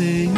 Imerso, ó Senhor,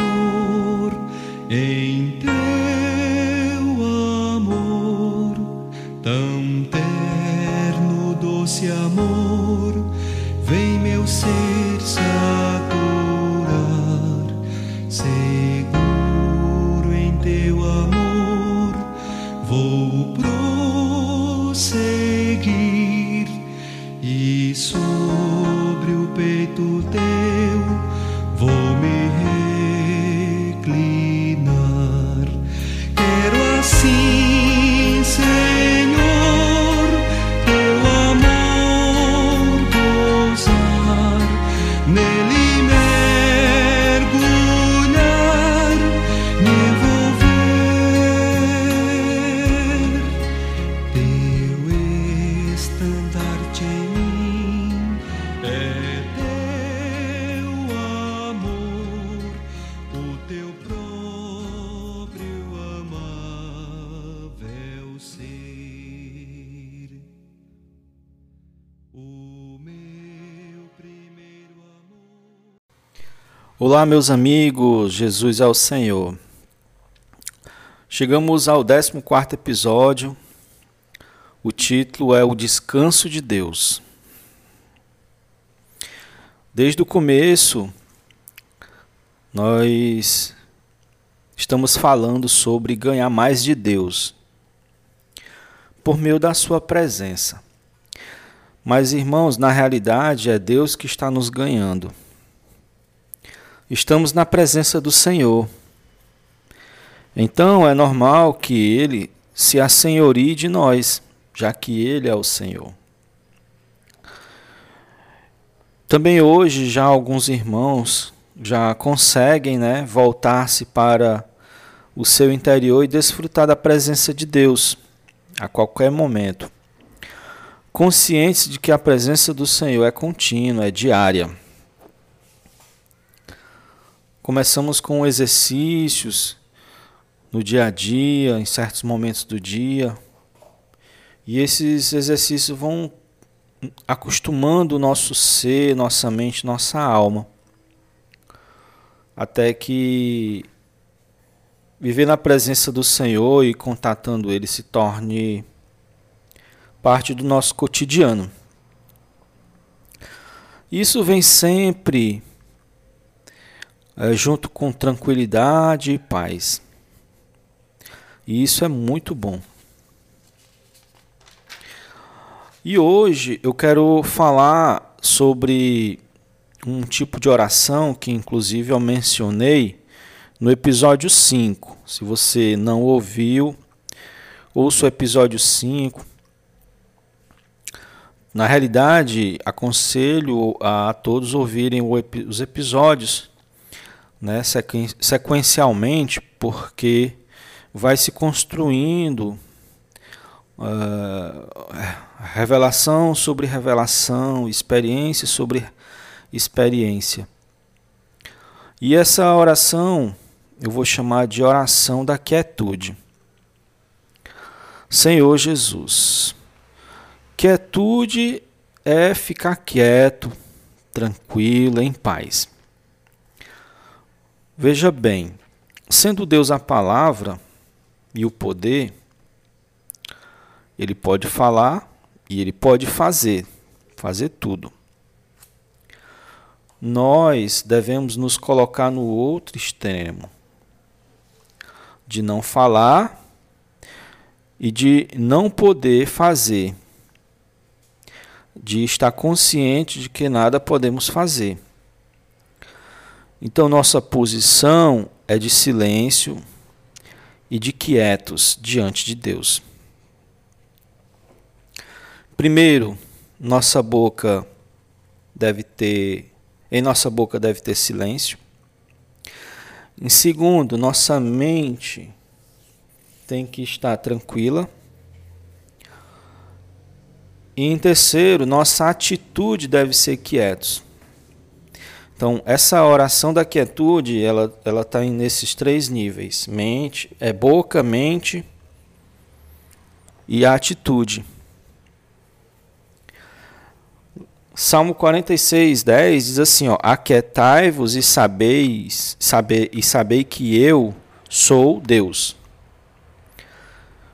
Olá, meus amigos, Jesus é o Senhor. Chegamos ao 14 episódio. O título é O Descanso de Deus. Desde o começo, nós estamos falando sobre ganhar mais de Deus por meio da Sua presença. Mas, irmãos, na realidade é Deus que está nos ganhando. Estamos na presença do Senhor. Então é normal que Ele se assenhorie de nós, já que Ele é o Senhor. Também hoje já alguns irmãos já conseguem né, voltar-se para o seu interior e desfrutar da presença de Deus a qualquer momento. Conscientes de que a presença do Senhor é contínua, é diária. Começamos com exercícios no dia a dia, em certos momentos do dia. E esses exercícios vão acostumando o nosso ser, nossa mente, nossa alma. Até que viver na presença do Senhor e contatando Ele se torne parte do nosso cotidiano. Isso vem sempre junto com tranquilidade e paz. E isso é muito bom. E hoje eu quero falar sobre um tipo de oração que, inclusive, eu mencionei no episódio 5. Se você não ouviu, ouça o episódio 5. Na realidade, aconselho a todos ouvirem os episódios né, sequencialmente, porque vai se construindo uh, revelação sobre revelação, experiência sobre experiência. E essa oração eu vou chamar de oração da quietude. Senhor Jesus, quietude é ficar quieto, tranquilo, em paz. Veja bem, sendo Deus a palavra e o poder, ele pode falar e ele pode fazer, fazer tudo. Nós devemos nos colocar no outro extremo, de não falar e de não poder fazer, de estar consciente de que nada podemos fazer. Então, nossa posição é de silêncio e de quietos diante de Deus. Primeiro, nossa boca deve ter, em nossa boca deve ter silêncio. Em segundo, nossa mente tem que estar tranquila. E em terceiro, nossa atitude deve ser quietos. Então, essa oração da quietude, ela ela está nesses três níveis: mente, é boca, mente e atitude. Salmo 46, 10 diz assim: ó, Aquietai-vos e sabeis, saber, e sabei que eu sou Deus.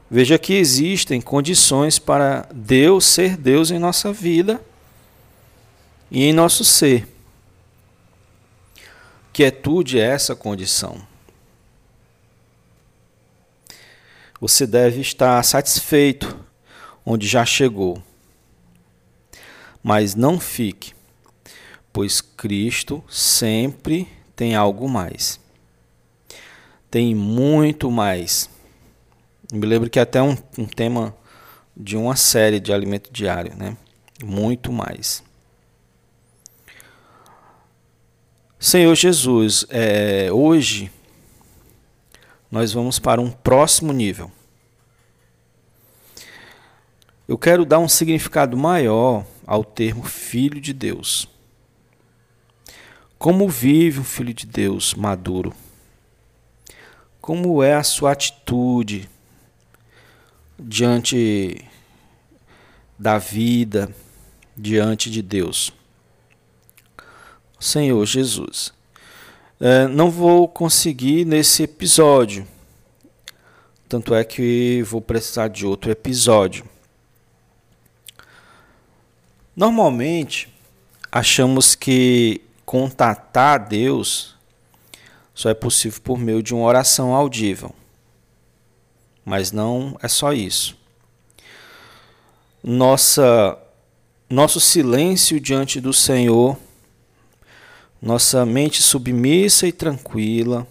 Veja que existem condições para Deus ser Deus em nossa vida e em nosso ser. Quietude é essa condição. Você deve estar satisfeito onde já chegou. Mas não fique, pois Cristo sempre tem algo mais. Tem muito mais. Me lembro que até um, um tema de uma série de alimento diário, né? Muito mais. Senhor Jesus, é, hoje nós vamos para um próximo nível. Eu quero dar um significado maior ao termo Filho de Deus. Como vive um filho de Deus maduro? Como é a sua atitude diante da vida, diante de Deus? Senhor Jesus. É, não vou conseguir nesse episódio, tanto é que vou precisar de outro episódio. Normalmente, achamos que contatar Deus só é possível por meio de uma oração audível. Mas não é só isso. Nossa, nosso silêncio diante do Senhor nossa mente submissa e tranquila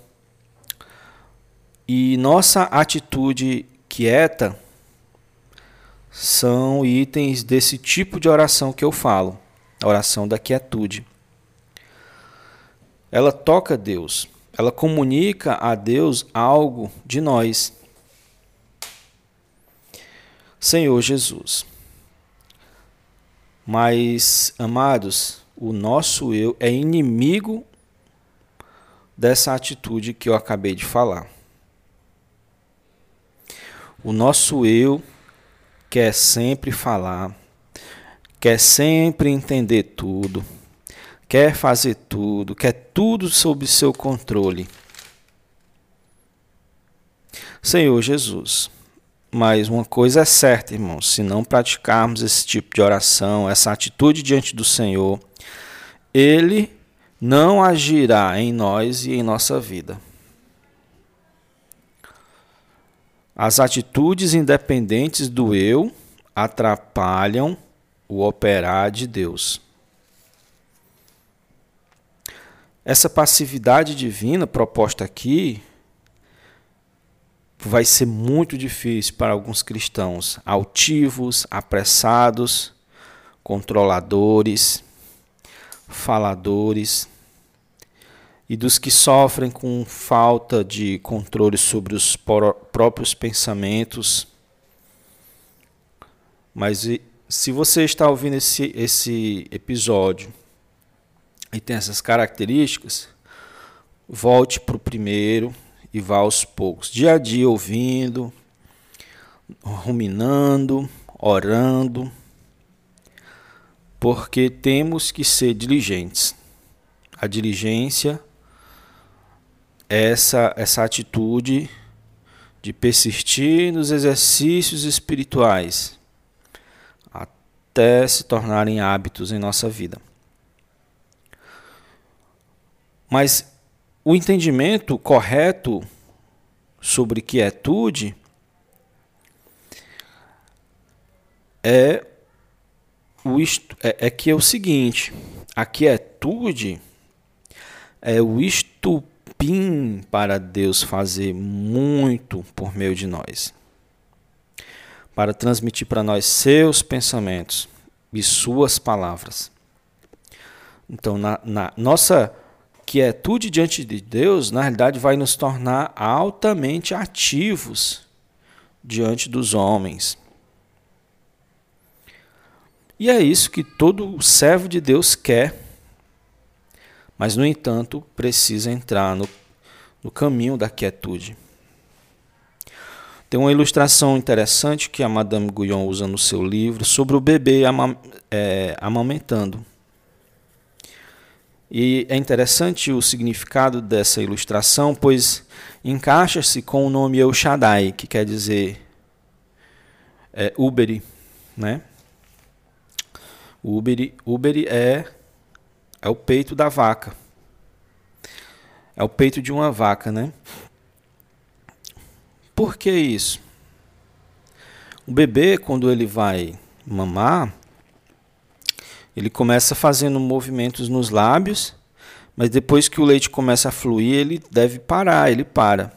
e nossa atitude quieta são itens desse tipo de oração que eu falo, a oração da quietude. Ela toca Deus, ela comunica a Deus algo de nós. Senhor Jesus. Mas, amados, o nosso eu é inimigo dessa atitude que eu acabei de falar. O nosso eu quer sempre falar, quer sempre entender tudo, quer fazer tudo, quer tudo sob seu controle. Senhor Jesus, mas uma coisa é certa, irmãos: se não praticarmos esse tipo de oração, essa atitude diante do Senhor, Ele não agirá em nós e em nossa vida. As atitudes independentes do eu atrapalham o operar de Deus. Essa passividade divina proposta aqui vai ser muito difícil para alguns cristãos altivos, apressados, controladores, faladores e dos que sofrem com falta de controle sobre os próprios pensamentos. Mas se você está ouvindo esse, esse episódio e tem essas características, volte para o primeiro e vá aos poucos, dia a dia ouvindo, ruminando, orando, porque temos que ser diligentes. A diligência essa, essa atitude de persistir nos exercícios espirituais até se tornarem hábitos em nossa vida. Mas o entendimento correto sobre quietude é, o, é, é que é o seguinte: a quietude é o estupim para Deus fazer muito por meio de nós, para transmitir para nós seus pensamentos e suas palavras. Então, na, na nossa quietude diante de Deus, na realidade, vai nos tornar altamente ativos diante dos homens. E é isso que todo servo de Deus quer, mas, no entanto, precisa entrar no, no caminho da quietude. Tem uma ilustração interessante que a Madame Guyon usa no seu livro sobre o bebê ama é, amamentando. E é interessante o significado dessa ilustração, pois encaixa-se com o nome El Shaddai, que quer dizer é, Uberi, né? Uberi, Uberi é, é o peito da vaca. É o peito de uma vaca, né? Por que isso? O bebê, quando ele vai mamar, ele começa fazendo movimentos nos lábios, mas depois que o leite começa a fluir, ele deve parar, ele para.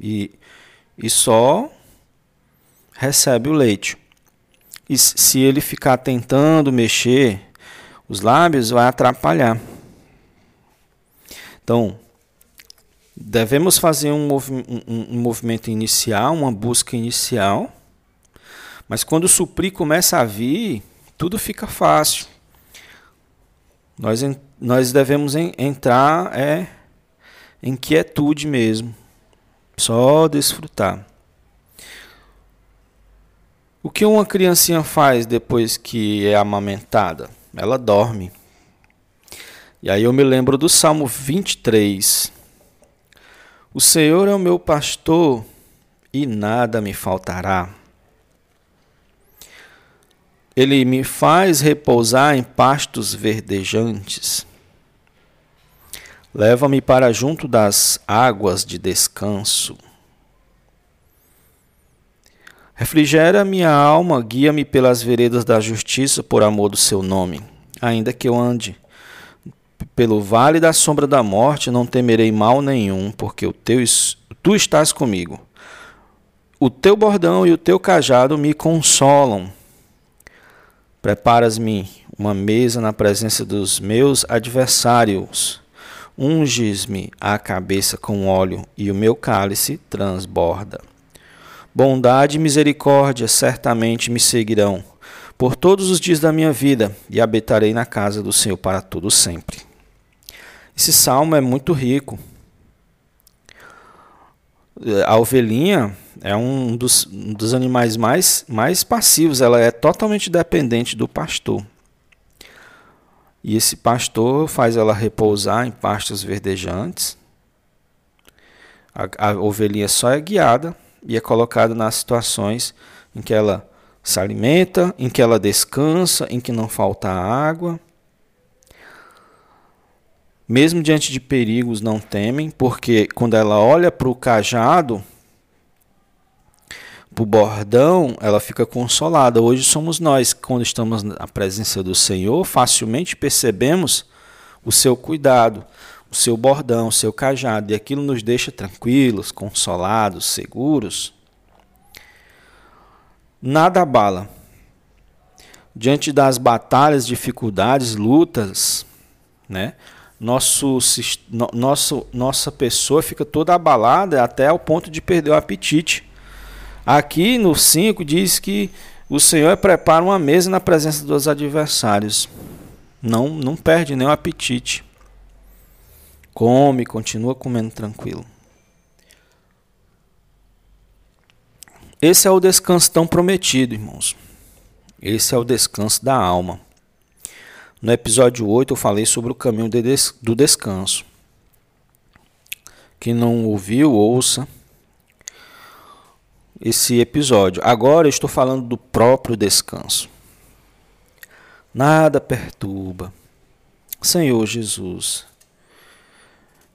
E, e só recebe o leite. E se ele ficar tentando mexer os lábios, vai atrapalhar. Então, devemos fazer um, movi um, um movimento inicial, uma busca inicial, mas quando o suprir começa a vir, tudo fica fácil. Nós, nós devemos entrar é, em quietude mesmo, só desfrutar. O que uma criancinha faz depois que é amamentada? Ela dorme. E aí eu me lembro do Salmo 23. O Senhor é o meu pastor e nada me faltará. Ele me faz repousar em pastos verdejantes. Leva-me para junto das águas de descanso. Refrigera minha alma, guia-me pelas veredas da justiça por amor do seu nome. Ainda que eu ande pelo vale da sombra da morte, não temerei mal nenhum, porque o teu, tu estás comigo. O teu bordão e o teu cajado me consolam. Preparas-me uma mesa na presença dos meus adversários. Unges-me a cabeça com óleo e o meu cálice transborda. Bondade e misericórdia certamente me seguirão por todos os dias da minha vida e habitarei na casa do Senhor para todo sempre. Esse salmo é muito rico. A ovelhinha é um dos, um dos animais mais, mais passivos, ela é totalmente dependente do pastor. E esse pastor faz ela repousar em pastos verdejantes. A, a ovelhinha só é guiada e é colocada nas situações em que ela se alimenta, em que ela descansa, em que não falta água. Mesmo diante de perigos, não temem, porque quando ela olha para o cajado, para o bordão, ela fica consolada. Hoje somos nós, quando estamos na presença do Senhor, facilmente percebemos o seu cuidado, o seu bordão, o seu cajado, e aquilo nos deixa tranquilos, consolados, seguros. Nada abala. Diante das batalhas, dificuldades, lutas, né? Nosso, nosso, nossa pessoa fica toda abalada até ao ponto de perder o apetite Aqui no 5 diz que o Senhor prepara uma mesa na presença dos adversários. Não, não perde nem o apetite. Come, continua comendo tranquilo. Esse é o descanso tão prometido, irmãos. Esse é o descanso da alma. No episódio 8 eu falei sobre o caminho do descanso. Quem não ouviu, ouça esse episódio. Agora eu estou falando do próprio descanso. Nada perturba. Senhor Jesus.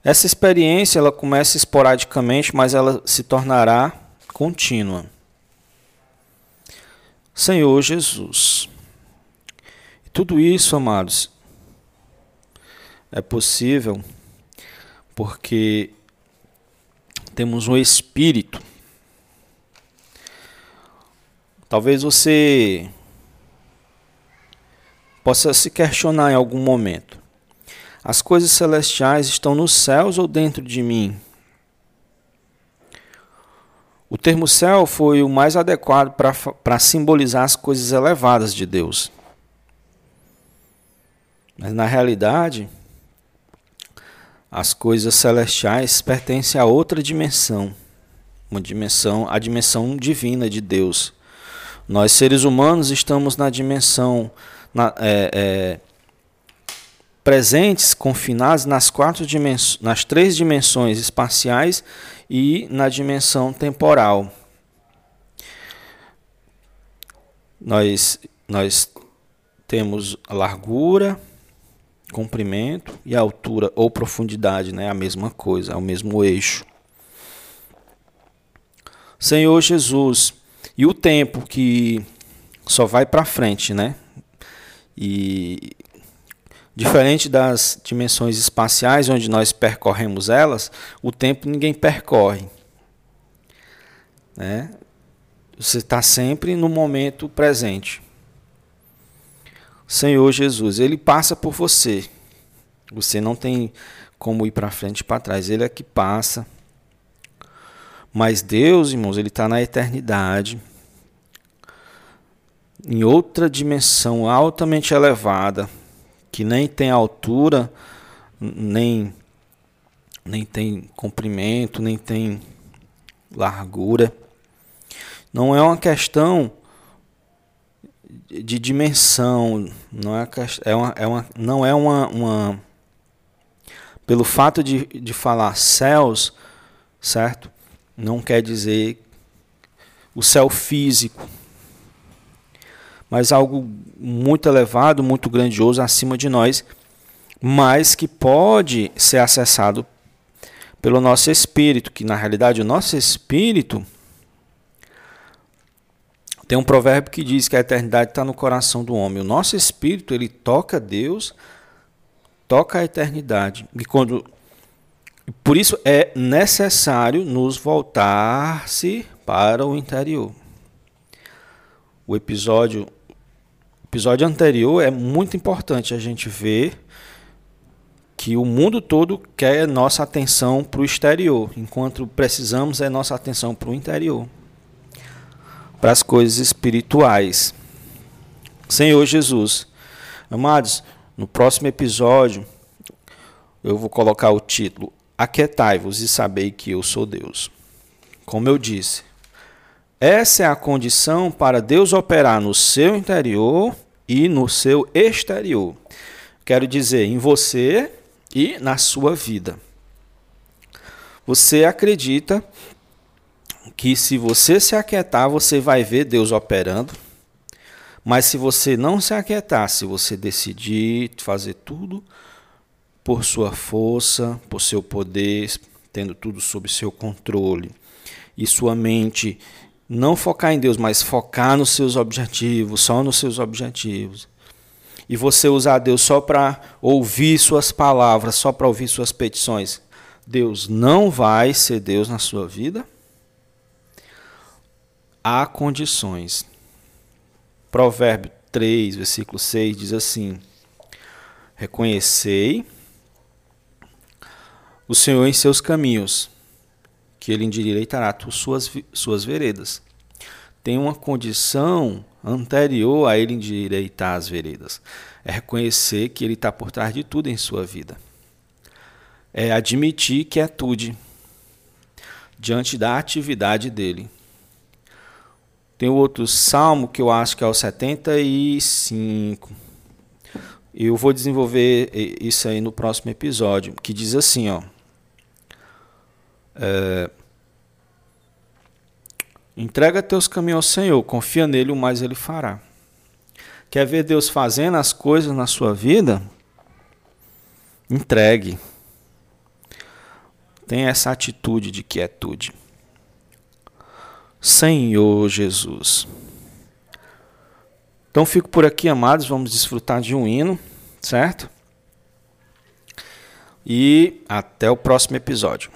Essa experiência ela começa esporadicamente, mas ela se tornará contínua. Senhor Jesus. Tudo isso, amados, é possível porque temos um espírito Talvez você possa se questionar em algum momento: as coisas celestiais estão nos céus ou dentro de mim? O termo céu foi o mais adequado para simbolizar as coisas elevadas de Deus. Mas na realidade, as coisas celestiais pertencem a outra dimensão, uma dimensão, a dimensão divina de Deus. Nós seres humanos estamos na dimensão na, é, é, presentes, confinados nas quatro dimensões, nas três dimensões espaciais e na dimensão temporal. Nós, nós temos largura, comprimento e altura ou profundidade, né? A mesma coisa, é o mesmo eixo. Senhor Jesus, e o tempo que só vai para frente, né? E diferente das dimensões espaciais onde nós percorremos elas, o tempo ninguém percorre, né? Você está sempre no momento presente. Senhor Jesus, Ele passa por você. Você não tem como ir para frente e para trás. Ele é que passa. Mas Deus, irmãos, Ele está na eternidade. Em outra dimensão altamente elevada, que nem tem altura, nem, nem tem comprimento, nem tem largura. Não é uma questão de dimensão, não é, é, uma, é uma, não é uma, uma pelo fato de, de falar céus, certo? Não quer dizer o céu físico, mas algo muito elevado, muito grandioso acima de nós, mas que pode ser acessado pelo nosso espírito, que na realidade o nosso espírito tem um provérbio que diz que a eternidade está no coração do homem. O nosso espírito, ele toca Deus, toca a eternidade. E quando por isso é necessário nos voltar-se para o interior. O episódio episódio anterior é muito importante a gente ver que o mundo todo quer nossa atenção para o exterior, enquanto precisamos é nossa atenção para o interior para as coisas espirituais. Senhor Jesus, amados, no próximo episódio eu vou colocar o título Aquietai-vos e sabei que eu sou Deus. Como eu disse, essa é a condição para Deus operar no seu interior e no seu exterior. Quero dizer, em você e na sua vida. Você acredita que se você se aquietar, você vai ver Deus operando. Mas se você não se aquietar, se você decidir fazer tudo por sua força, por seu poder, tendo tudo sob seu controle, e sua mente não focar em Deus, mas focar nos seus objetivos, só nos seus objetivos, e você usar Deus só para ouvir suas palavras, só para ouvir suas petições, Deus não vai ser Deus na sua vida há condições. Provérbio 3, versículo 6 diz assim: Reconhecei o Senhor em seus caminhos, que ele endireitará suas, suas veredas. Tem uma condição anterior a ele endireitar as veredas. É reconhecer que ele está por trás de tudo em sua vida. É admitir quietude diante da atividade dele. Tem outro salmo que eu acho que é o 75. Eu vou desenvolver isso aí no próximo episódio, que diz assim, ó. É, Entrega teus caminhos ao Senhor, confia nele, o mais ele fará. Quer ver Deus fazendo as coisas na sua vida? Entregue. Tenha essa atitude de quietude. Senhor Jesus. Então fico por aqui, amados, vamos desfrutar de um hino, certo? E até o próximo episódio.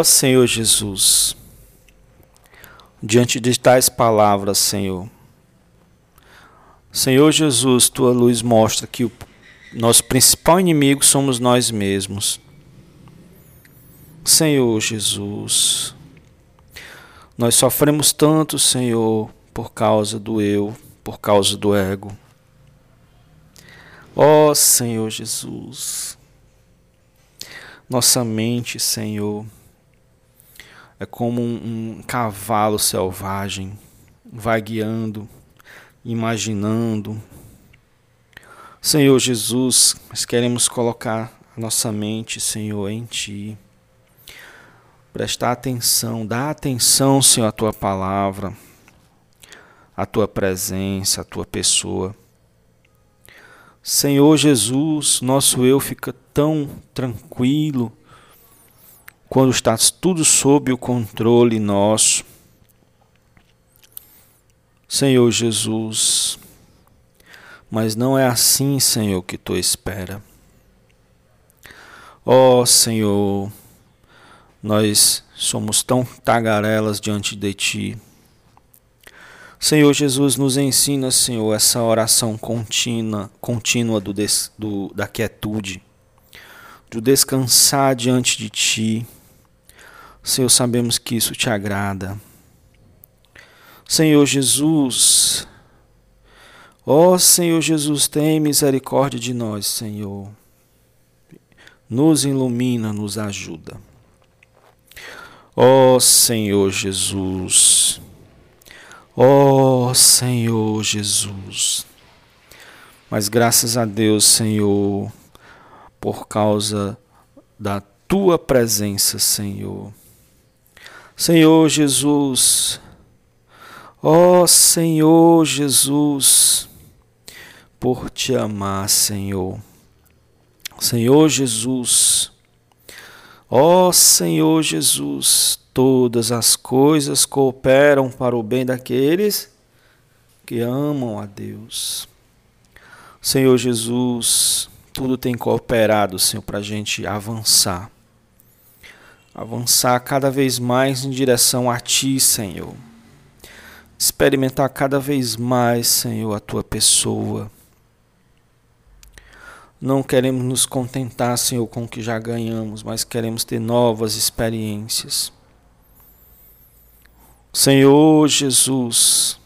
Ó Senhor Jesus, diante de tais palavras, Senhor, Senhor Jesus, tua luz mostra que o nosso principal inimigo somos nós mesmos. Senhor Jesus, nós sofremos tanto, Senhor, por causa do eu, por causa do ego. Ó Senhor Jesus, nossa mente, Senhor, é como um, um cavalo selvagem, vai guiando, imaginando. Senhor Jesus, nós queremos colocar a nossa mente, Senhor, em Ti. Prestar atenção, dar atenção, Senhor, à Tua palavra, à Tua presença, à Tua pessoa. Senhor Jesus, nosso eu fica tão tranquilo, quando está tudo sob o controle nosso. Senhor Jesus, mas não é assim, Senhor, que tu espera. Ó oh, Senhor, Nós somos tão tagarelas diante de Ti. Senhor Jesus, nos ensina, Senhor, essa oração contínua, contínua do, des, do, da quietude, do descansar diante de Ti. Senhor, sabemos que isso te agrada. Senhor Jesus, ó Senhor Jesus, tem misericórdia de nós, Senhor. Nos ilumina, nos ajuda. Ó Senhor Jesus, ó Senhor Jesus. Mas graças a Deus, Senhor, por causa da tua presença, Senhor. Senhor Jesus, ó Senhor Jesus, por te amar, Senhor. Senhor Jesus, ó Senhor Jesus, todas as coisas cooperam para o bem daqueles que amam a Deus. Senhor Jesus, tudo tem cooperado, Senhor, para a gente avançar. Avançar cada vez mais em direção a Ti, Senhor. Experimentar cada vez mais, Senhor, a Tua pessoa. Não queremos nos contentar, Senhor, com o que já ganhamos, mas queremos ter novas experiências. Senhor Jesus,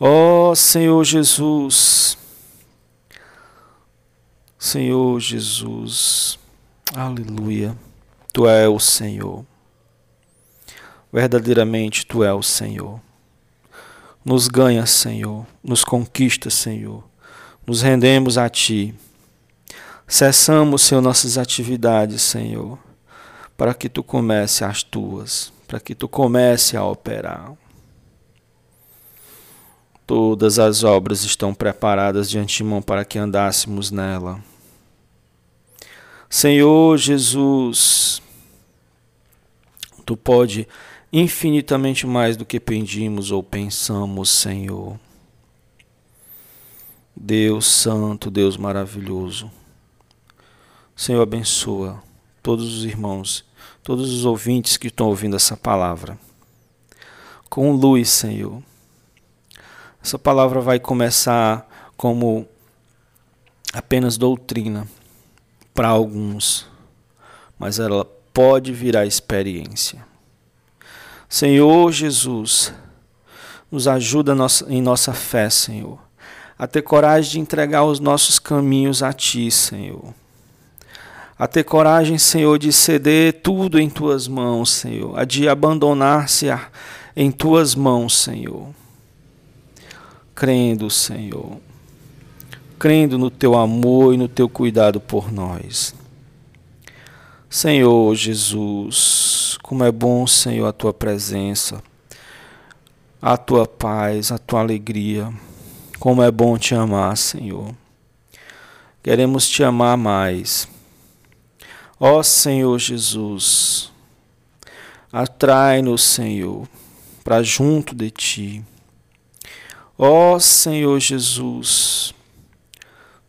ó oh, Senhor Jesus, Senhor Jesus, aleluia, Tu és o Senhor, verdadeiramente Tu és o Senhor. Nos ganha, Senhor, nos conquista, Senhor, nos rendemos a Ti. Cessamos, Senhor, nossas atividades, Senhor, para que Tu comece as Tuas para que tu comece a operar. Todas as obras estão preparadas de antemão para que andássemos nela. Senhor Jesus, tu pode infinitamente mais do que pedimos ou pensamos, Senhor. Deus Santo, Deus maravilhoso. Senhor, abençoa todos os irmãos todos os ouvintes que estão ouvindo essa palavra. Com luz, Senhor. Essa palavra vai começar como apenas doutrina para alguns, mas ela pode virar experiência. Senhor Jesus, nos ajuda em nossa fé, Senhor, a ter coragem de entregar os nossos caminhos a Ti, Senhor a ter coragem, Senhor, de ceder tudo em tuas mãos, Senhor, a de abandonar-se em tuas mãos, Senhor. Crendo, Senhor, crendo no teu amor e no teu cuidado por nós. Senhor Jesus, como é bom, Senhor, a tua presença, a tua paz, a tua alegria. Como é bom te amar, Senhor. Queremos te amar mais. Ó Senhor Jesus, atrai-nos, Senhor, para junto de Ti. Ó Senhor Jesus,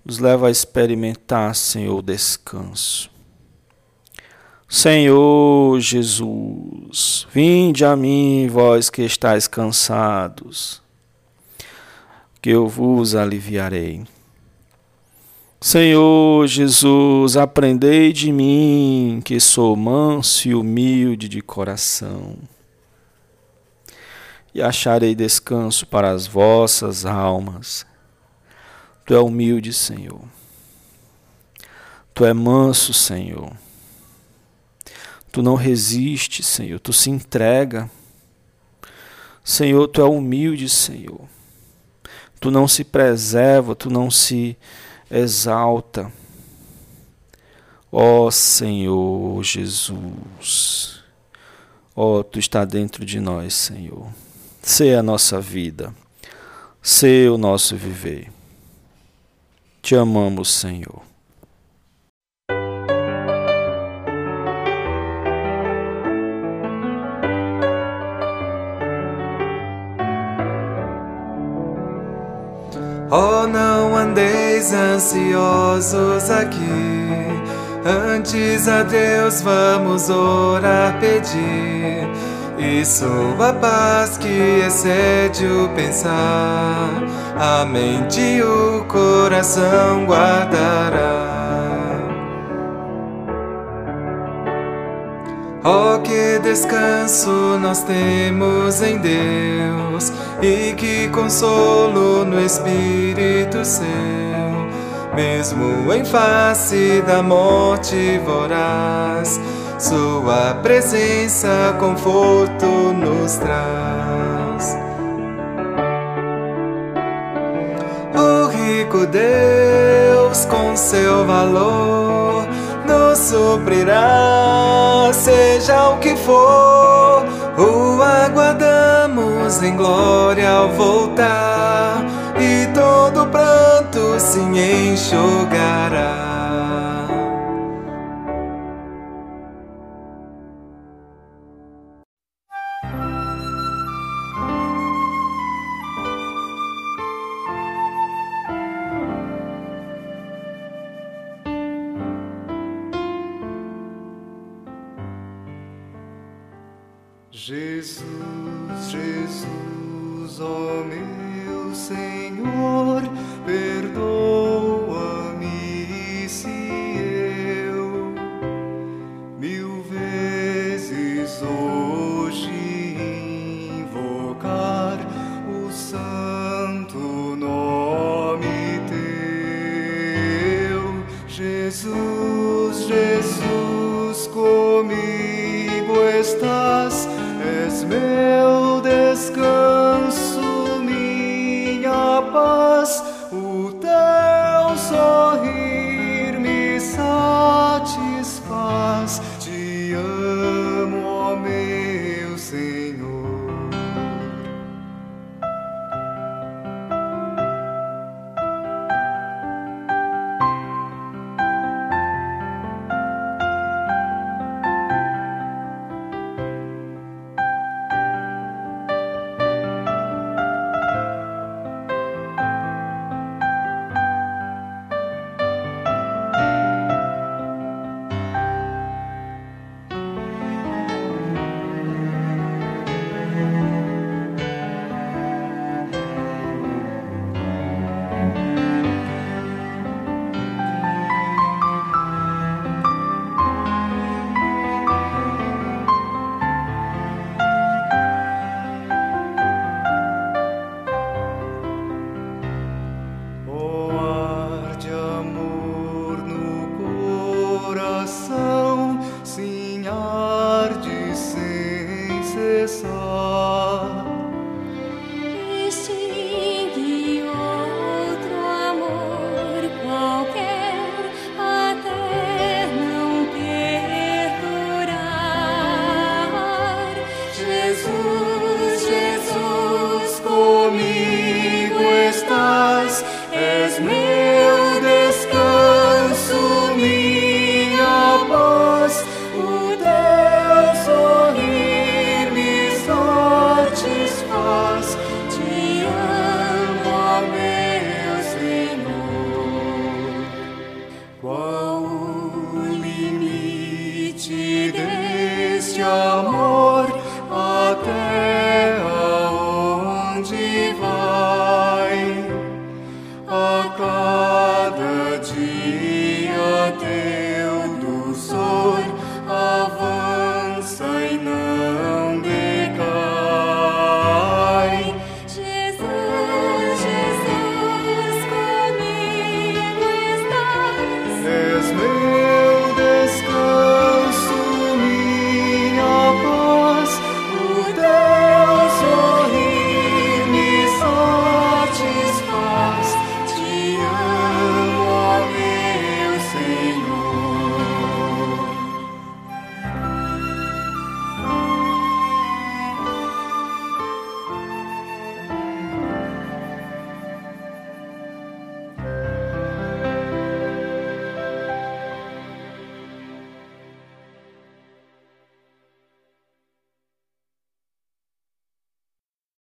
nos leva a experimentar, Senhor, o descanso. Senhor Jesus, vinde a mim, vós que estáis cansados, que eu vos aliviarei. Senhor Jesus, aprendei de mim, que sou manso e humilde de coração, e acharei descanso para as vossas almas. Tu é humilde, Senhor. Tu é manso, Senhor. Tu não resiste, Senhor. Tu se entrega. Senhor, tu é humilde, Senhor. Tu não se preserva, tu não se exalta. Ó Senhor Jesus, ó Tu está dentro de nós, Senhor. Sê a nossa vida, sê o nosso viver. Te amamos, Senhor. Oh, não andeis ansiosos aqui, Antes a Deus vamos orar, pedir. E sua paz que excede o pensar, a mente e o coração guardará. Oh, que descanso nós temos em Deus e que consolo no Espírito Seu mesmo em face da morte voraz, Sua presença conforto nos traz. O rico Deus, com seu valor, nos suprirá, seja o que for, o aguardamos em glória ao voltar e todo pranto se enxugará. O limite deste amor?